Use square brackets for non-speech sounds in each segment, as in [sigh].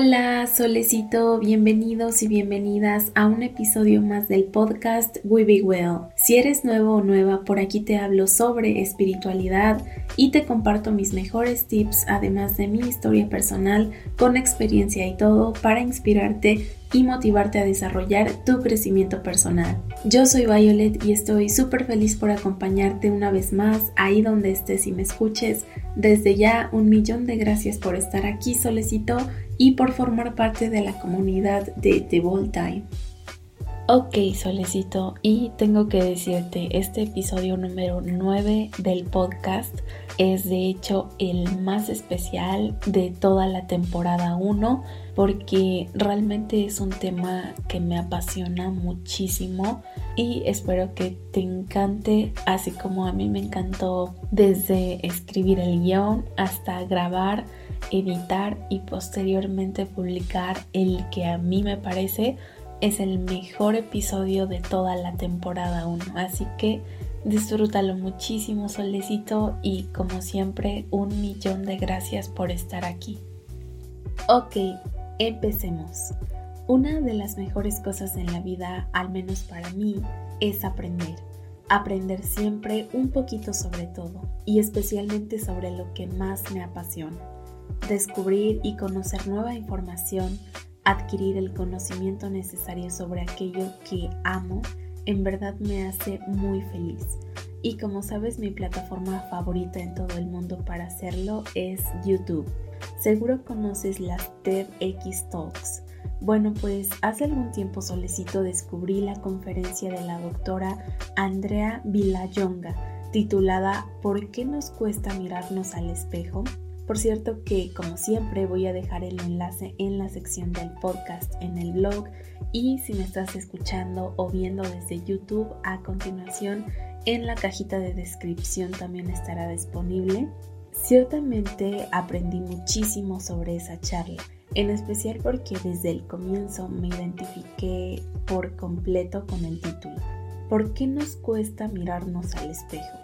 Hola, solecito, bienvenidos y bienvenidas a un episodio más del podcast We Be Well. Si eres nuevo o nueva, por aquí te hablo sobre espiritualidad y te comparto mis mejores tips, además de mi historia personal, con experiencia y todo, para inspirarte y motivarte a desarrollar tu crecimiento personal. Yo soy Violet y estoy súper feliz por acompañarte una vez más ahí donde estés y me escuches. Desde ya un millón de gracias por estar aquí, solecito y por formar parte de la comunidad de The Ball Time. Ok, solecito, y tengo que decirte, este episodio número 9 del podcast es de hecho el más especial de toda la temporada 1 porque realmente es un tema que me apasiona muchísimo y espero que te encante así como a mí me encantó desde escribir el guion hasta grabar editar y posteriormente publicar el que a mí me parece es el mejor episodio de toda la temporada 1. Así que disfrútalo muchísimo, solecito, y como siempre, un millón de gracias por estar aquí. Ok, empecemos. Una de las mejores cosas en la vida, al menos para mí, es aprender. Aprender siempre un poquito sobre todo, y especialmente sobre lo que más me apasiona descubrir y conocer nueva información, adquirir el conocimiento necesario sobre aquello que amo, en verdad me hace muy feliz. Y como sabes, mi plataforma favorita en todo el mundo para hacerlo es YouTube. Seguro conoces las TEDx Talks. Bueno, pues hace algún tiempo solicito descubrí la conferencia de la doctora Andrea Villayonga titulada ¿Por qué nos cuesta mirarnos al espejo? Por cierto que como siempre voy a dejar el enlace en la sección del podcast en el blog y si me estás escuchando o viendo desde YouTube a continuación en la cajita de descripción también estará disponible. Ciertamente aprendí muchísimo sobre esa charla, en especial porque desde el comienzo me identifiqué por completo con el título. ¿Por qué nos cuesta mirarnos al espejo?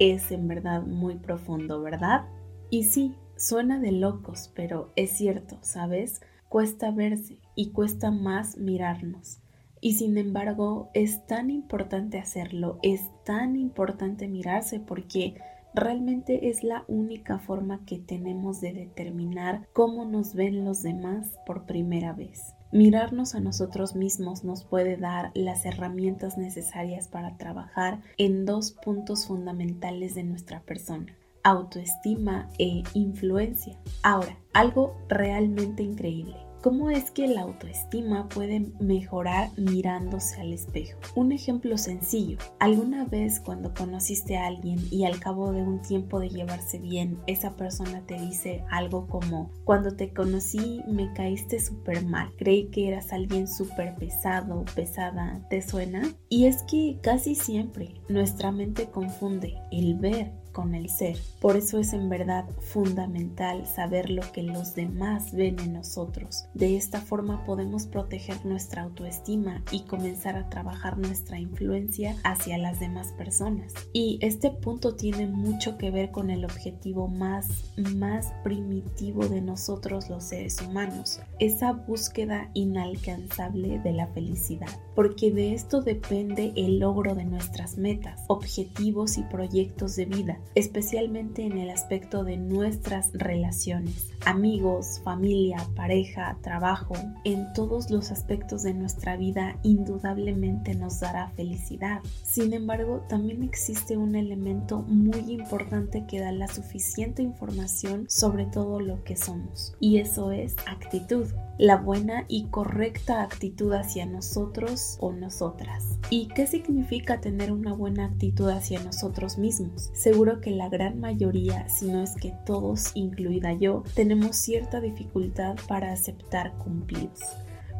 Es en verdad muy profundo, ¿verdad? Y sí, Suena de locos, pero es cierto, ¿sabes? Cuesta verse y cuesta más mirarnos. Y sin embargo, es tan importante hacerlo, es tan importante mirarse porque realmente es la única forma que tenemos de determinar cómo nos ven los demás por primera vez. Mirarnos a nosotros mismos nos puede dar las herramientas necesarias para trabajar en dos puntos fundamentales de nuestra persona autoestima e influencia. Ahora, algo realmente increíble. ¿Cómo es que la autoestima puede mejorar mirándose al espejo? Un ejemplo sencillo. ¿Alguna vez cuando conociste a alguien y al cabo de un tiempo de llevarse bien, esa persona te dice algo como, cuando te conocí me caíste súper mal, creí que eras alguien súper pesado, pesada, ¿te suena? Y es que casi siempre nuestra mente confunde el ver con el ser. Por eso es en verdad fundamental saber lo que los demás ven en nosotros. De esta forma podemos proteger nuestra autoestima y comenzar a trabajar nuestra influencia hacia las demás personas. Y este punto tiene mucho que ver con el objetivo más, más primitivo de nosotros los seres humanos, esa búsqueda inalcanzable de la felicidad. Porque de esto depende el logro de nuestras metas, objetivos y proyectos de vida especialmente en el aspecto de nuestras relaciones, amigos, familia, pareja, trabajo, en todos los aspectos de nuestra vida indudablemente nos dará felicidad. Sin embargo, también existe un elemento muy importante que da la suficiente información sobre todo lo que somos, y eso es actitud la buena y correcta actitud hacia nosotros o nosotras. ¿Y qué significa tener una buena actitud hacia nosotros mismos? Seguro que la gran mayoría, si no es que todos, incluida yo, tenemos cierta dificultad para aceptar cumplidos.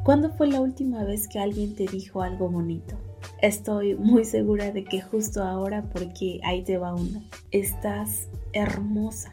¿Cuándo fue la última vez que alguien te dijo algo bonito? Estoy muy segura de que justo ahora porque ahí te va uno. Estás hermosa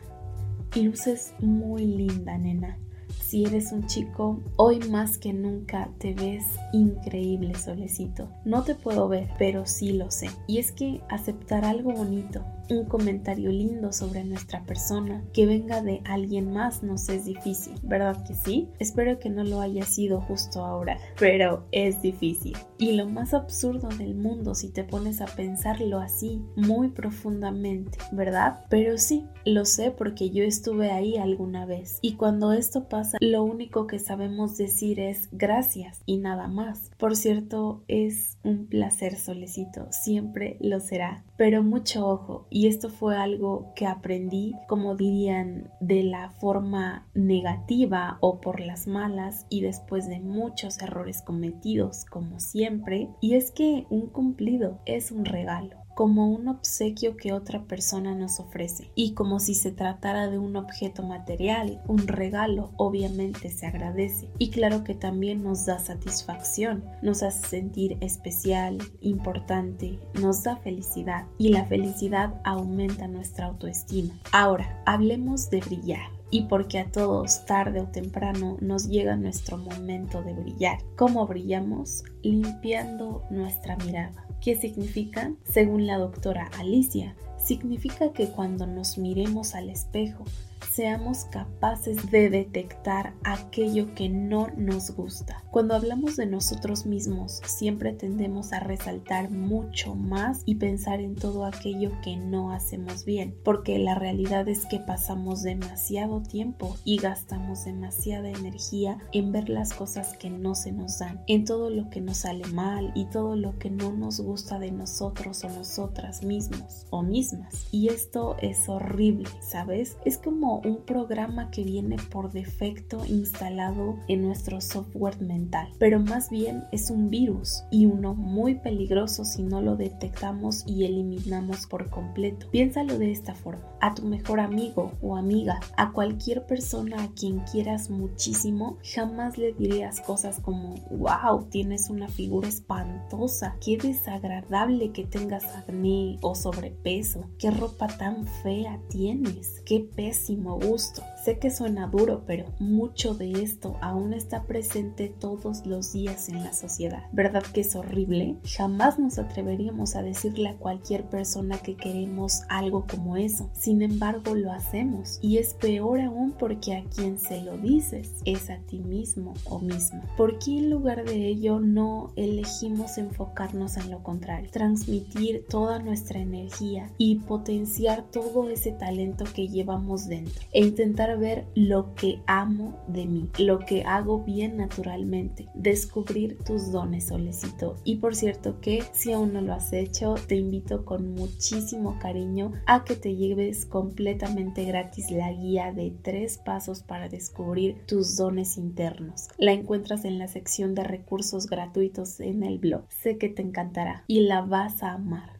y luces muy linda, nena. Si eres un chico, hoy más que nunca te ves increíble, solecito. No te puedo ver, pero sí lo sé. Y es que aceptar algo bonito, un comentario lindo sobre nuestra persona que venga de alguien más nos es difícil, ¿verdad que sí? Espero que no lo haya sido justo ahora, pero es difícil. Y lo más absurdo del mundo si te pones a pensarlo así, muy profundamente, ¿verdad? Pero sí, lo sé porque yo estuve ahí alguna vez. Y cuando esto pasa, lo único que sabemos decir es gracias y nada más. Por cierto, es un placer solecito, siempre lo será. Pero mucho ojo, y esto fue algo que aprendí, como dirían, de la forma negativa o por las malas y después de muchos errores cometidos, como siempre, y es que un cumplido es un regalo como un obsequio que otra persona nos ofrece y como si se tratara de un objeto material, un regalo, obviamente se agradece y claro que también nos da satisfacción, nos hace sentir especial, importante, nos da felicidad y la felicidad aumenta nuestra autoestima. Ahora, hablemos de brillar y porque a todos tarde o temprano nos llega nuestro momento de brillar. ¿Cómo brillamos? Limpiando nuestra mirada. ¿Qué significa? Según la doctora Alicia, significa que cuando nos miremos al espejo seamos capaces de detectar aquello que no nos gusta. Cuando hablamos de nosotros mismos, siempre tendemos a resaltar mucho más y pensar en todo aquello que no hacemos bien, porque la realidad es que pasamos demasiado tiempo y gastamos demasiada energía en ver las cosas que no se nos dan, en todo lo que nos sale mal y todo lo que no nos gusta de nosotros o nosotras mismos o mismas. Y esto es horrible, ¿sabes? Es como un programa que viene por defecto instalado en nuestro software mental, pero más bien es un virus y uno muy peligroso si no lo detectamos y eliminamos por completo. Piénsalo de esta forma. A tu mejor amigo o amiga, a cualquier persona a quien quieras muchísimo, jamás le dirías cosas como, wow, tienes una figura espantosa, qué desagradable que tengas acné o sobrepeso, qué ropa tan fea tienes, qué pésimo и Маостро Sé que suena duro, pero mucho de esto aún está presente todos los días en la sociedad. ¿Verdad que es horrible? Jamás nos atreveríamos a decirle a cualquier persona que queremos algo como eso. Sin embargo, lo hacemos. Y es peor aún porque a quien se lo dices es a ti mismo o misma. ¿Por qué en lugar de ello no elegimos enfocarnos en lo contrario? Transmitir toda nuestra energía y potenciar todo ese talento que llevamos dentro e intentar ver lo que amo de mí, lo que hago bien naturalmente, descubrir tus dones, solecito. Y por cierto que si aún no lo has hecho, te invito con muchísimo cariño a que te lleves completamente gratis la guía de tres pasos para descubrir tus dones internos. La encuentras en la sección de recursos gratuitos en el blog. Sé que te encantará y la vas a amar.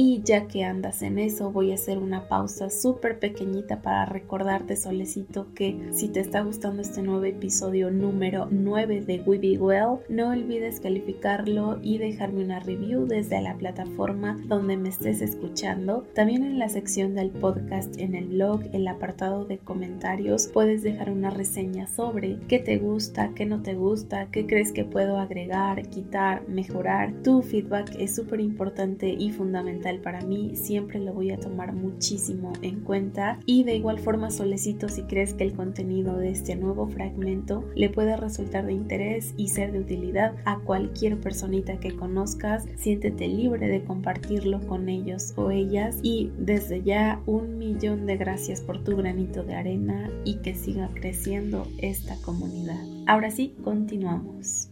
Y ya que andas en eso, voy a hacer una pausa súper pequeñita para recordarte, Solecito, que si te está gustando este nuevo episodio número 9 de We Be Well, no olvides calificarlo y dejarme una review desde la plataforma donde me estés escuchando. También en la sección del podcast en el blog, el apartado de comentarios, puedes dejar una reseña sobre qué te gusta, qué no te gusta, qué crees que puedo agregar, quitar, mejorar. Tu feedback es súper importante y fundamental para mí, siempre lo voy a tomar muchísimo en cuenta y de igual forma solicito si crees que el contenido de este nuevo fragmento le puede resultar de interés y ser de utilidad a cualquier personita que conozcas, siéntete libre de compartirlo con ellos o ellas y desde ya un millón de gracias por tu granito de arena y que siga creciendo esta comunidad. Ahora sí, continuamos.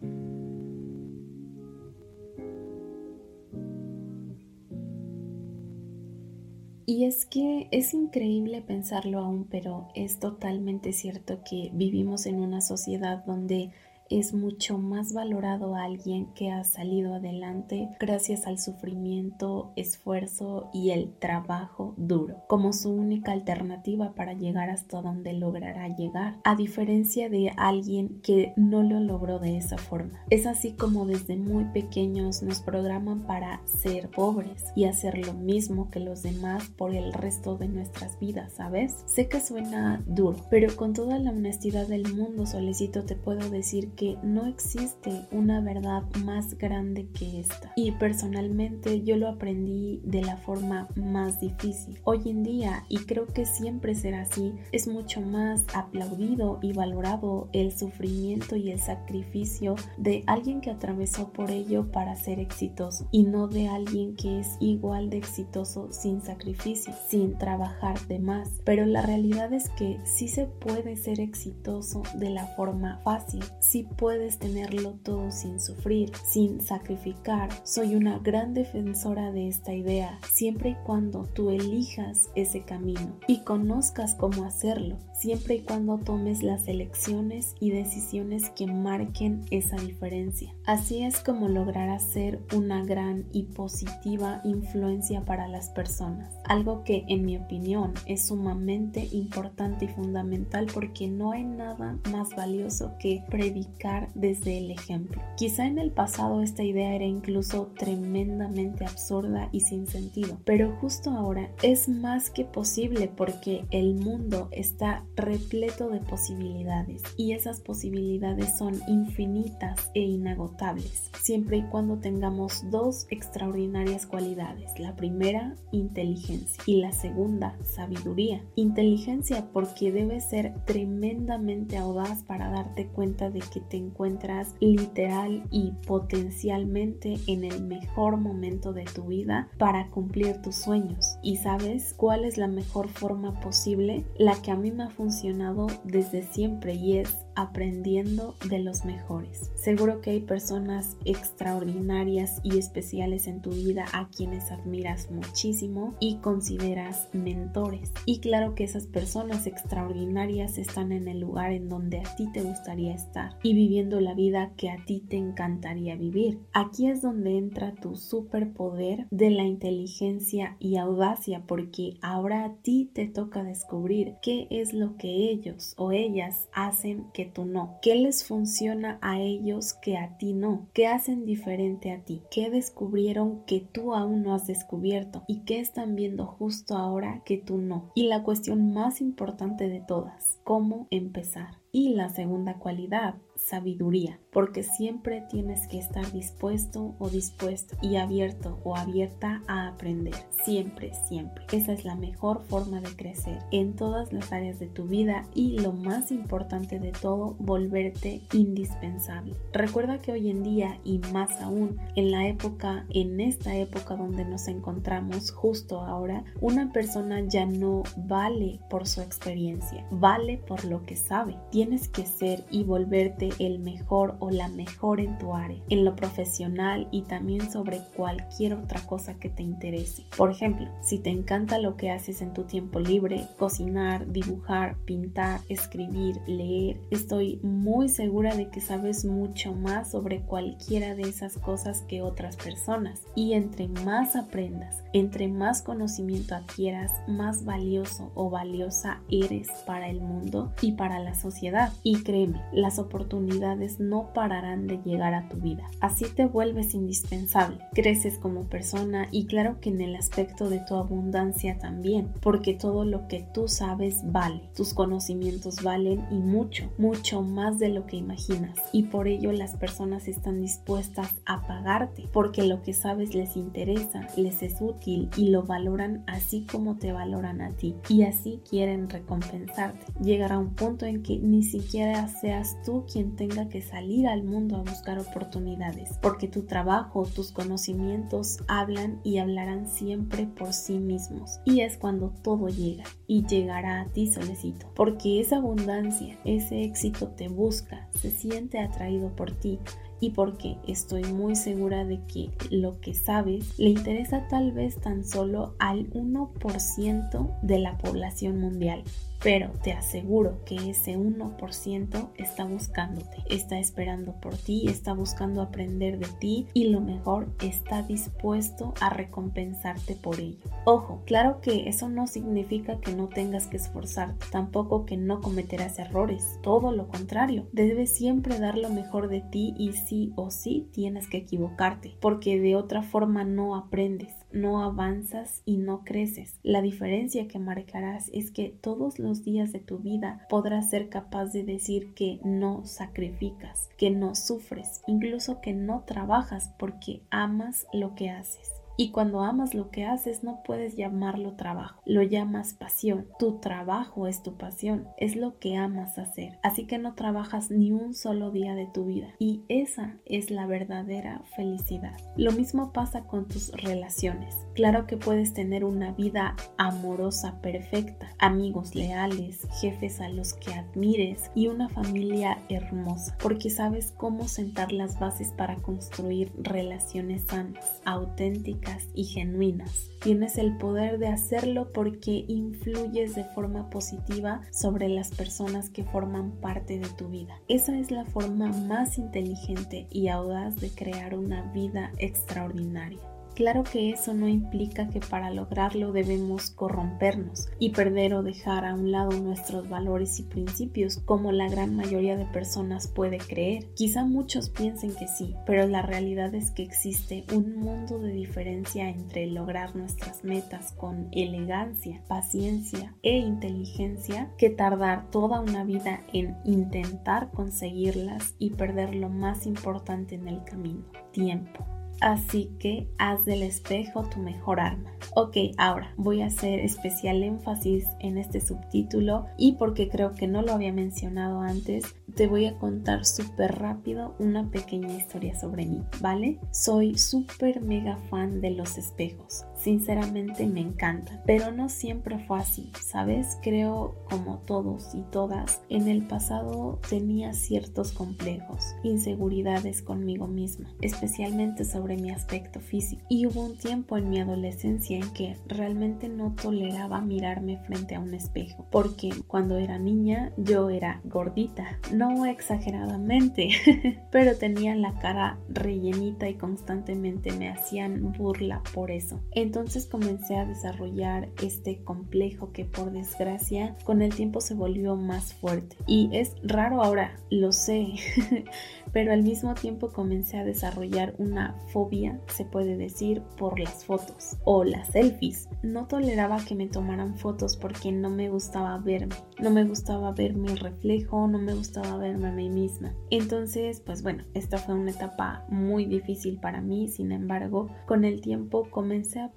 Y es que es increíble pensarlo aún, pero es totalmente cierto que vivimos en una sociedad donde es mucho más valorado a alguien que ha salido adelante gracias al sufrimiento, esfuerzo y el trabajo duro, como su única alternativa para llegar hasta donde logrará llegar, a diferencia de alguien que no lo logró de esa forma. Es así como desde muy pequeños nos programan para ser pobres y hacer lo mismo que los demás por el resto de nuestras vidas, ¿sabes? Sé que suena duro, pero con toda la honestidad del mundo, solicito te puedo decir porque no existe una verdad más grande que esta. Y personalmente yo lo aprendí de la forma más difícil. Hoy en día, y creo que siempre será así, es mucho más aplaudido y valorado el sufrimiento y el sacrificio de alguien que atravesó por ello para ser exitoso y no de alguien que es igual de exitoso sin sacrificio, sin trabajar de más. Pero la realidad es que sí se puede ser exitoso de la forma fácil, sí puedes tenerlo todo sin sufrir, sin sacrificar. Soy una gran defensora de esta idea, siempre y cuando tú elijas ese camino y conozcas cómo hacerlo, siempre y cuando tomes las elecciones y decisiones que marquen esa diferencia. Así es como lograrás ser una gran y positiva influencia para las personas, algo que en mi opinión es sumamente importante y fundamental porque no hay nada más valioso que predicar desde el ejemplo. Quizá en el pasado esta idea era incluso tremendamente absurda y sin sentido, pero justo ahora es más que posible porque el mundo está repleto de posibilidades y esas posibilidades son infinitas e inagotables, siempre y cuando tengamos dos extraordinarias cualidades. La primera, inteligencia y la segunda, sabiduría. Inteligencia porque debe ser tremendamente audaz para darte cuenta de que te encuentras literal y potencialmente en el mejor momento de tu vida para cumplir tus sueños. ¿Y sabes cuál es la mejor forma posible? La que a mí me ha funcionado desde siempre y es aprendiendo de los mejores. Seguro que hay personas extraordinarias y especiales en tu vida a quienes admiras muchísimo y consideras mentores. Y claro que esas personas extraordinarias están en el lugar en donde a ti te gustaría estar y viviendo la vida que a ti te encantaría vivir. Aquí es donde entra tu superpoder de la inteligencia y audacia porque ahora a ti te toca descubrir qué es lo que ellos o ellas hacen que tú no? ¿Qué les funciona a ellos que a ti no? ¿Qué hacen diferente a ti? ¿Qué descubrieron que tú aún no has descubierto? ¿Y qué están viendo justo ahora que tú no? Y la cuestión más importante de todas, ¿cómo empezar? Y la segunda cualidad, sabiduría, porque siempre tienes que estar dispuesto o dispuesto y abierto o abierta a aprender, siempre, siempre. Esa es la mejor forma de crecer en todas las áreas de tu vida y lo más importante de todo, volverte indispensable. Recuerda que hoy en día y más aún en la época, en esta época donde nos encontramos justo ahora, una persona ya no vale por su experiencia, vale por lo que sabe tienes que ser y volverte el mejor o la mejor en tu área, en lo profesional y también sobre cualquier otra cosa que te interese. Por ejemplo, si te encanta lo que haces en tu tiempo libre, cocinar, dibujar, pintar, escribir, leer, estoy muy segura de que sabes mucho más sobre cualquiera de esas cosas que otras personas. Y entre más aprendas, entre más conocimiento adquieras, más valioso o valiosa eres para el mundo y para la sociedad y créeme, las oportunidades no pararán de llegar a tu vida. Así te vuelves indispensable, creces como persona y claro que en el aspecto de tu abundancia también, porque todo lo que tú sabes vale, tus conocimientos valen y mucho, mucho más de lo que imaginas y por ello las personas están dispuestas a pagarte porque lo que sabes les interesa, les es útil y lo valoran así como te valoran a ti y así quieren recompensarte. Llegará un punto en que ni siquiera seas tú quien tenga que salir al mundo a buscar oportunidades, porque tu trabajo, tus conocimientos hablan y hablarán siempre por sí mismos. Y es cuando todo llega y llegará a ti solicito, porque esa abundancia, ese éxito te busca, se siente atraído por ti y porque estoy muy segura de que lo que sabes le interesa tal vez tan solo al 1% de la población mundial pero te aseguro que ese 1% está buscándote, está esperando por ti, está buscando aprender de ti y lo mejor está dispuesto a recompensarte por ello. Ojo, claro que eso no significa que no tengas que esforzarte, tampoco que no cometerás errores, todo lo contrario, debes siempre dar lo mejor de ti y sí o sí tienes que equivocarte, porque de otra forma no aprendes, no avanzas y no creces. La diferencia que marcarás es que todos los días de tu vida podrás ser capaz de decir que no sacrificas, que no sufres, incluso que no trabajas porque amas lo que haces. Y cuando amas lo que haces no puedes llamarlo trabajo, lo llamas pasión. Tu trabajo es tu pasión, es lo que amas hacer. Así que no trabajas ni un solo día de tu vida. Y esa es la verdadera felicidad. Lo mismo pasa con tus relaciones. Claro que puedes tener una vida amorosa perfecta, amigos leales, jefes a los que admires y una familia hermosa, porque sabes cómo sentar las bases para construir relaciones sanas, auténticas, y genuinas. Tienes el poder de hacerlo porque influyes de forma positiva sobre las personas que forman parte de tu vida. Esa es la forma más inteligente y audaz de crear una vida extraordinaria. Claro que eso no implica que para lograrlo debemos corrompernos y perder o dejar a un lado nuestros valores y principios como la gran mayoría de personas puede creer. Quizá muchos piensen que sí, pero la realidad es que existe un mundo de diferencia entre lograr nuestras metas con elegancia, paciencia e inteligencia que tardar toda una vida en intentar conseguirlas y perder lo más importante en el camino, tiempo. Así que haz del espejo tu mejor arma. Ok, ahora voy a hacer especial énfasis en este subtítulo y porque creo que no lo había mencionado antes, te voy a contar súper rápido una pequeña historia sobre mí, ¿vale? Soy súper mega fan de los espejos. Sinceramente me encantan, pero no siempre fue así, ¿sabes? Creo, como todos y todas, en el pasado tenía ciertos complejos, inseguridades conmigo misma, especialmente sobre mi aspecto físico. Y hubo un tiempo en mi adolescencia en que realmente no toleraba mirarme frente a un espejo, porque cuando era niña yo era gordita, no exageradamente, [laughs] pero tenía la cara rellenita y constantemente me hacían burla por eso. Entonces comencé a desarrollar este complejo que por desgracia con el tiempo se volvió más fuerte. Y es raro ahora, lo sé, [laughs] pero al mismo tiempo comencé a desarrollar una fobia, se puede decir, por las fotos o las selfies. No toleraba que me tomaran fotos porque no me gustaba verme, no me gustaba ver mi reflejo, no me gustaba verme a mí misma. Entonces, pues bueno, esta fue una etapa muy difícil para mí, sin embargo, con el tiempo comencé a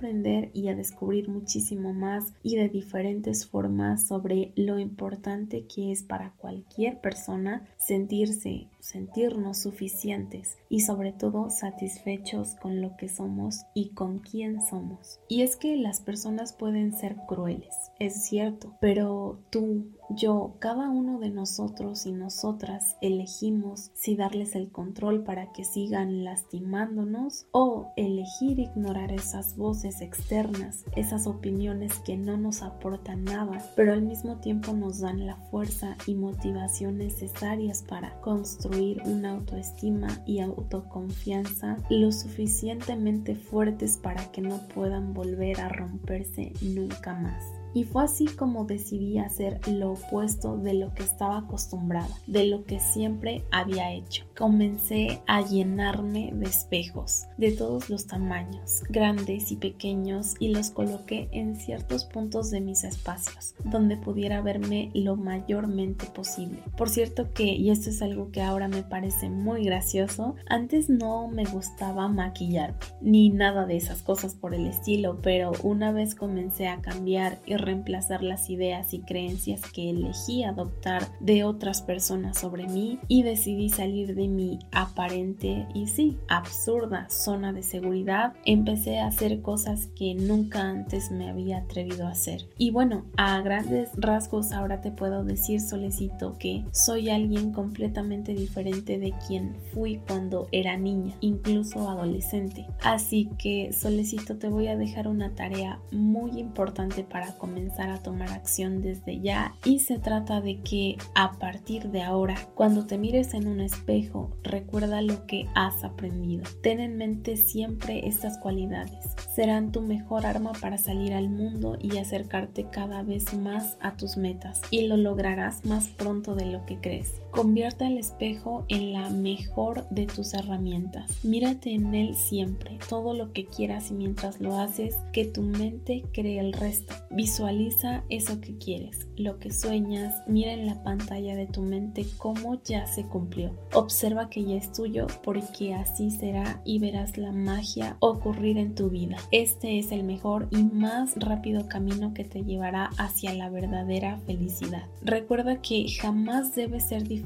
y a descubrir muchísimo más y de diferentes formas sobre lo importante que es para cualquier persona sentirse, sentirnos suficientes y sobre todo satisfechos con lo que somos y con quién somos. Y es que las personas pueden ser crueles, es cierto, pero tú, yo, cada uno de nosotros y nosotras elegimos si darles el control para que sigan lastimándonos o elegir ignorar esas voces externas, esas opiniones que no nos aportan nada, pero al mismo tiempo nos dan la fuerza y motivación necesarias para construir una autoestima y autoconfianza lo suficientemente fuertes para que no puedan volver a romperse nunca más. Y fue así como decidí hacer lo opuesto de lo que estaba acostumbrada, de lo que siempre había hecho. Comencé a llenarme de espejos, de todos los tamaños, grandes y pequeños, y los coloqué en ciertos puntos de mis espacios, donde pudiera verme lo mayormente posible. Por cierto que, y esto es algo que ahora me parece muy gracioso, antes no me gustaba maquillarme, ni nada de esas cosas por el estilo, pero una vez comencé a cambiar y reemplazar las ideas y creencias que elegí adoptar de otras personas sobre mí y decidí salir de mi aparente y sí, absurda zona de seguridad, empecé a hacer cosas que nunca antes me había atrevido a hacer. Y bueno, a grandes rasgos ahora te puedo decir, Solecito, que soy alguien completamente diferente de quien fui cuando era niña, incluso adolescente. Así que, Solecito, te voy a dejar una tarea muy importante para comenzar a tomar acción desde ya y se trata de que a partir de ahora, cuando te mires en un espejo, recuerda lo que has aprendido. Ten en mente siempre estas cualidades. Serán tu mejor arma para salir al mundo y acercarte cada vez más a tus metas y lo lograrás más pronto de lo que crees. Convierte el espejo en la mejor de tus herramientas. Mírate en él siempre, todo lo que quieras y mientras lo haces, que tu mente cree el resto. Visualiza eso que quieres, lo que sueñas, mira en la pantalla de tu mente cómo ya se cumplió. Observa que ya es tuyo porque así será y verás la magia ocurrir en tu vida. Este es el mejor y más rápido camino que te llevará hacia la verdadera felicidad. Recuerda que jamás debe ser difícil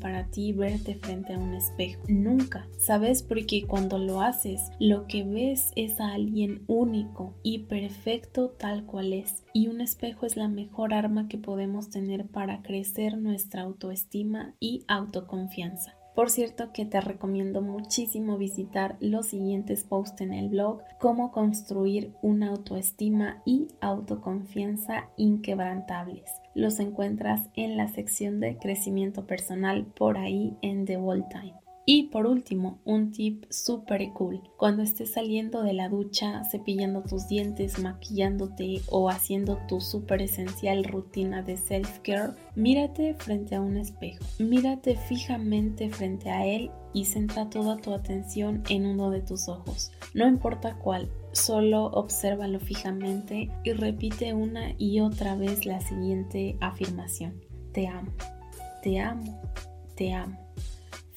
para ti verte frente a un espejo. Nunca. ¿Sabes? Porque cuando lo haces, lo que ves es a alguien único y perfecto tal cual es. Y un espejo es la mejor arma que podemos tener para crecer nuestra autoestima y autoconfianza. Por cierto que te recomiendo muchísimo visitar los siguientes posts en el blog, cómo construir una autoestima y autoconfianza inquebrantables. Los encuentras en la sección de crecimiento personal por ahí en The Wall Time. Y por último, un tip súper cool. Cuando estés saliendo de la ducha, cepillando tus dientes, maquillándote o haciendo tu súper esencial rutina de self-care, mírate frente a un espejo. Mírate fijamente frente a él y centra toda tu atención en uno de tus ojos. No importa cuál, solo obsérvalo fijamente y repite una y otra vez la siguiente afirmación. Te amo, te amo, te amo.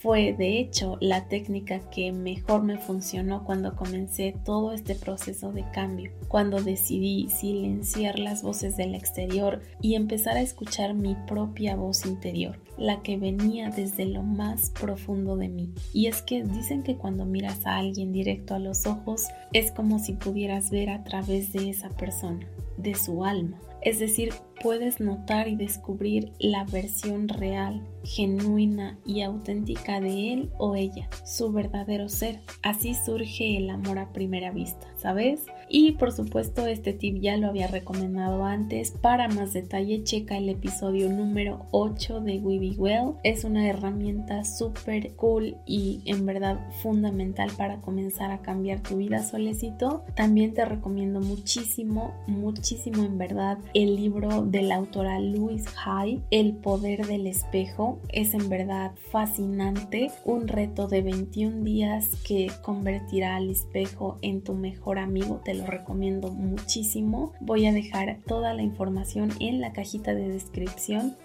Fue de hecho la técnica que mejor me funcionó cuando comencé todo este proceso de cambio, cuando decidí silenciar las voces del exterior y empezar a escuchar mi propia voz interior, la que venía desde lo más profundo de mí. Y es que dicen que cuando miras a alguien directo a los ojos es como si pudieras ver a través de esa persona, de su alma. Es decir, puedes notar y descubrir la versión real, genuina y auténtica de él o ella, su verdadero ser. Así surge el amor a primera vista, ¿sabes? Y por supuesto este tip ya lo había recomendado antes. Para más detalle checa el episodio número 8 de We Be Well. Es una herramienta súper cool y en verdad fundamental para comenzar a cambiar tu vida solecito. También te recomiendo muchísimo, muchísimo en verdad el libro de la autora Louise Hay, El poder del espejo. Es en verdad fascinante, un reto de 21 días que convertirá al espejo en tu mejor amigo, te lo recomiendo muchísimo. Voy a dejar toda la información en la cajita de descripción.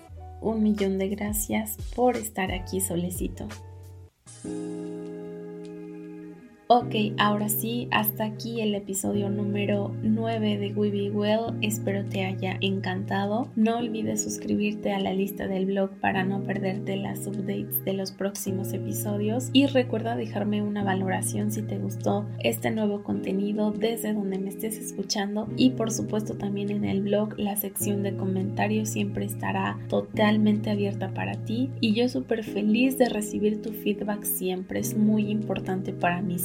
Un millón de gracias por estar aquí solecito. Ok, ahora sí, hasta aquí el episodio número 9 de We Be Well. Espero te haya encantado. No olvides suscribirte a la lista del blog para no perderte las updates de los próximos episodios. Y recuerda dejarme una valoración si te gustó este nuevo contenido desde donde me estés escuchando. Y por supuesto también en el blog la sección de comentarios siempre estará totalmente abierta para ti. Y yo súper feliz de recibir tu feedback siempre. Es muy importante para mí.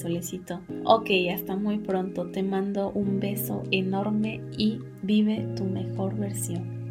Ok, hasta muy pronto. Te mando un beso enorme y vive tu mejor versión.